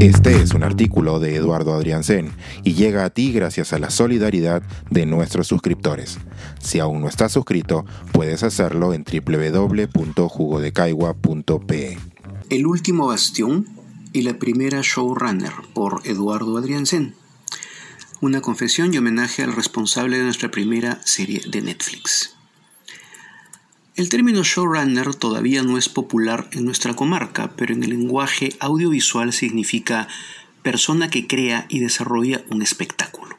Este es un artículo de Eduardo Adriansen y llega a ti gracias a la solidaridad de nuestros suscriptores. Si aún no estás suscrito, puedes hacerlo en www.jugodecaigua.pe. El último bastión y la primera showrunner por Eduardo Adriansen. Una confesión y homenaje al responsable de nuestra primera serie de Netflix. El término showrunner todavía no es popular en nuestra comarca, pero en el lenguaje audiovisual significa persona que crea y desarrolla un espectáculo.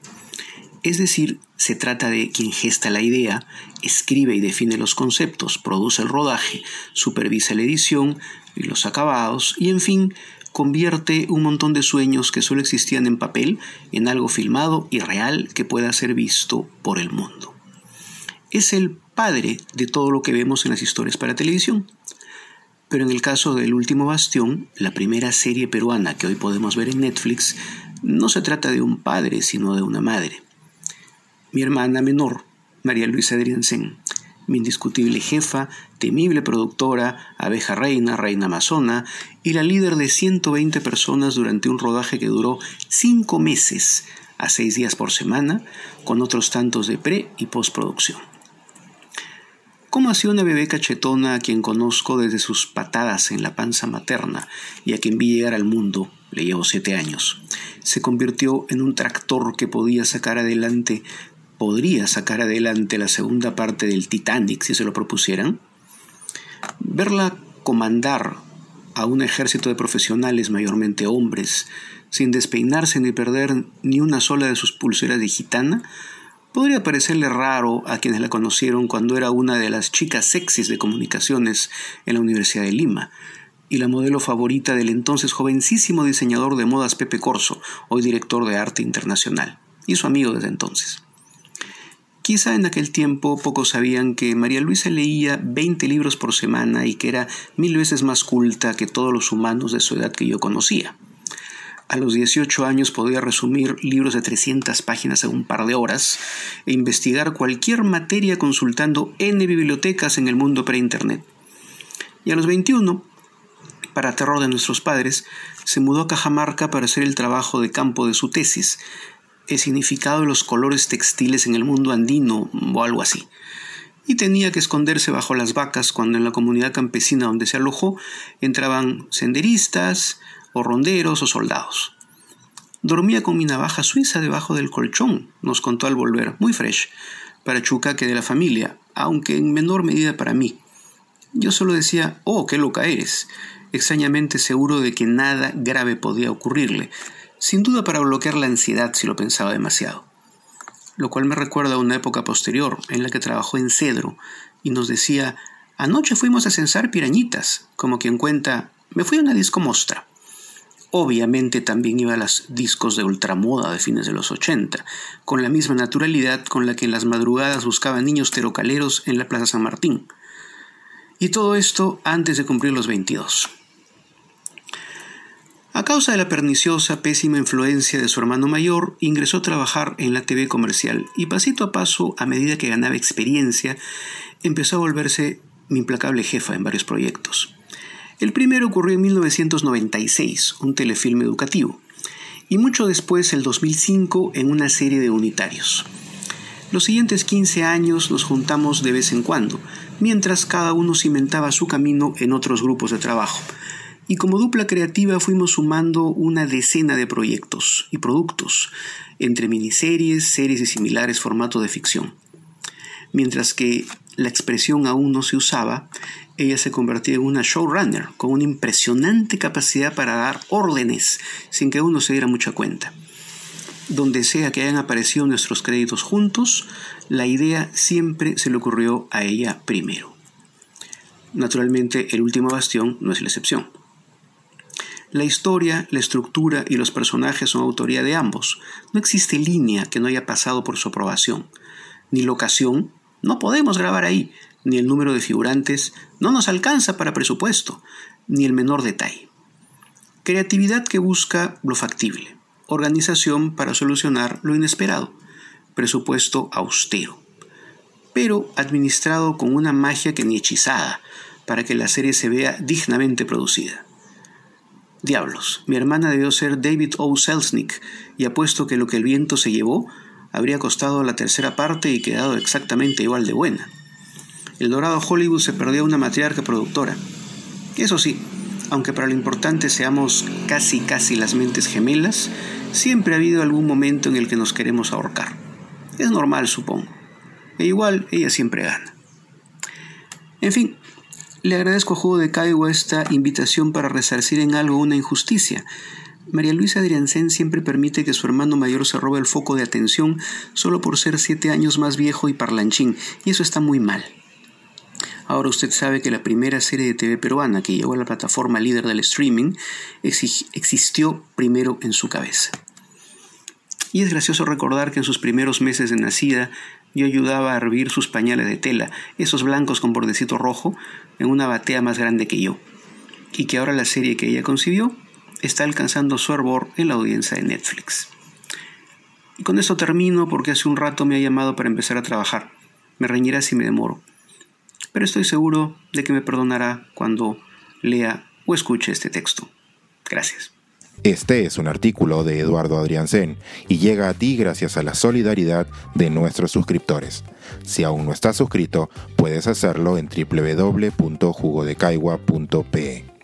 Es decir, se trata de quien gesta la idea, escribe y define los conceptos, produce el rodaje, supervisa la edición y los acabados y en fin, convierte un montón de sueños que solo existían en papel en algo filmado y real que pueda ser visto por el mundo. Es el padre de todo lo que vemos en las historias para televisión. Pero en el caso del Último Bastión, la primera serie peruana que hoy podemos ver en Netflix, no se trata de un padre, sino de una madre. Mi hermana menor, María Luisa Adriansen, mi indiscutible jefa, temible productora, abeja reina, reina amazona y la líder de 120 personas durante un rodaje que duró cinco meses a seis días por semana, con otros tantos de pre y postproducción. ¿Cómo hacía una bebé cachetona a quien conozco desde sus patadas en la panza materna y a quien vi llegar al mundo? Le llevo siete años. Se convirtió en un tractor que podía sacar adelante, podría sacar adelante la segunda parte del Titanic si se lo propusieran. Verla comandar a un ejército de profesionales, mayormente hombres, sin despeinarse ni perder ni una sola de sus pulseras de gitana, Podría parecerle raro a quienes la conocieron cuando era una de las chicas sexys de comunicaciones en la Universidad de Lima y la modelo favorita del entonces jovencísimo diseñador de modas Pepe Corso, hoy director de arte internacional, y su amigo desde entonces. Quizá en aquel tiempo pocos sabían que María Luisa leía 20 libros por semana y que era mil veces más culta que todos los humanos de su edad que yo conocía. A los 18 años podía resumir libros de 300 páginas en un par de horas e investigar cualquier materia consultando N bibliotecas en el mundo pre-internet. Y a los 21, para terror de nuestros padres, se mudó a Cajamarca para hacer el trabajo de campo de su tesis, el significado de los colores textiles en el mundo andino o algo así. Y tenía que esconderse bajo las vacas cuando en la comunidad campesina donde se alojó entraban senderistas, o ronderos o soldados. Dormía con mi navaja suiza debajo del colchón, nos contó al volver, muy fresh, para Chucaque de la familia, aunque en menor medida para mí. Yo solo decía, oh, qué loca eres, extrañamente seguro de que nada grave podía ocurrirle, sin duda para bloquear la ansiedad si lo pensaba demasiado. Lo cual me recuerda a una época posterior en la que trabajó en Cedro y nos decía, anoche fuimos a censar pirañitas, como quien cuenta, me fui a una disco mostra. Obviamente también iba a los discos de ultramoda de fines de los 80, con la misma naturalidad con la que en las madrugadas buscaba niños terocaleros en la Plaza San Martín. Y todo esto antes de cumplir los 22. A causa de la perniciosa, pésima influencia de su hermano mayor, ingresó a trabajar en la TV comercial y pasito a paso, a medida que ganaba experiencia, empezó a volverse mi implacable jefa en varios proyectos. El primero ocurrió en 1996, un telefilme educativo, y mucho después, el 2005, en una serie de unitarios. Los siguientes 15 años nos juntamos de vez en cuando, mientras cada uno cimentaba su camino en otros grupos de trabajo. Y como dupla creativa fuimos sumando una decena de proyectos y productos, entre miniseries, series y similares formato de ficción. Mientras que la expresión aún no se usaba, ella se convertía en una showrunner con una impresionante capacidad para dar órdenes sin que uno se diera mucha cuenta. Donde sea que hayan aparecido nuestros créditos juntos, la idea siempre se le ocurrió a ella primero. Naturalmente, el último bastión no es la excepción. La historia, la estructura y los personajes son autoría de ambos. No existe línea que no haya pasado por su aprobación, ni locación, no podemos grabar ahí, ni el número de figurantes. No nos alcanza para presupuesto, ni el menor detalle. Creatividad que busca lo factible, organización para solucionar lo inesperado, presupuesto austero, pero administrado con una magia que ni hechizada para que la serie se vea dignamente producida. Diablos, mi hermana debió ser David O. Selznick y apuesto que lo que el viento se llevó habría costado la tercera parte y quedado exactamente igual de buena. El dorado Hollywood se perdió una matriarca productora. Eso sí, aunque para lo importante seamos casi casi las mentes gemelas, siempre ha habido algún momento en el que nos queremos ahorcar. Es normal, supongo. E igual ella siempre gana. En fin, le agradezco a Juego de Caigo esta invitación para resarcir en algo una injusticia. María Luisa Adriansen siempre permite que su hermano mayor se robe el foco de atención solo por ser siete años más viejo y parlanchín, y eso está muy mal. Ahora usted sabe que la primera serie de TV peruana que llegó a la plataforma líder del streaming existió primero en su cabeza. Y es gracioso recordar que en sus primeros meses de nacida yo ayudaba a hervir sus pañales de tela, esos blancos con bordecito rojo, en una batea más grande que yo. Y que ahora la serie que ella concibió está alcanzando su hervor en la audiencia de Netflix. Y con esto termino porque hace un rato me ha llamado para empezar a trabajar. Me reñirá si me demoro pero estoy seguro de que me perdonará cuando lea o escuche este texto. Gracias. Este es un artículo de Eduardo Adriansen y llega a ti gracias a la solidaridad de nuestros suscriptores. Si aún no estás suscrito, puedes hacerlo en www.jugodecaigua.pe.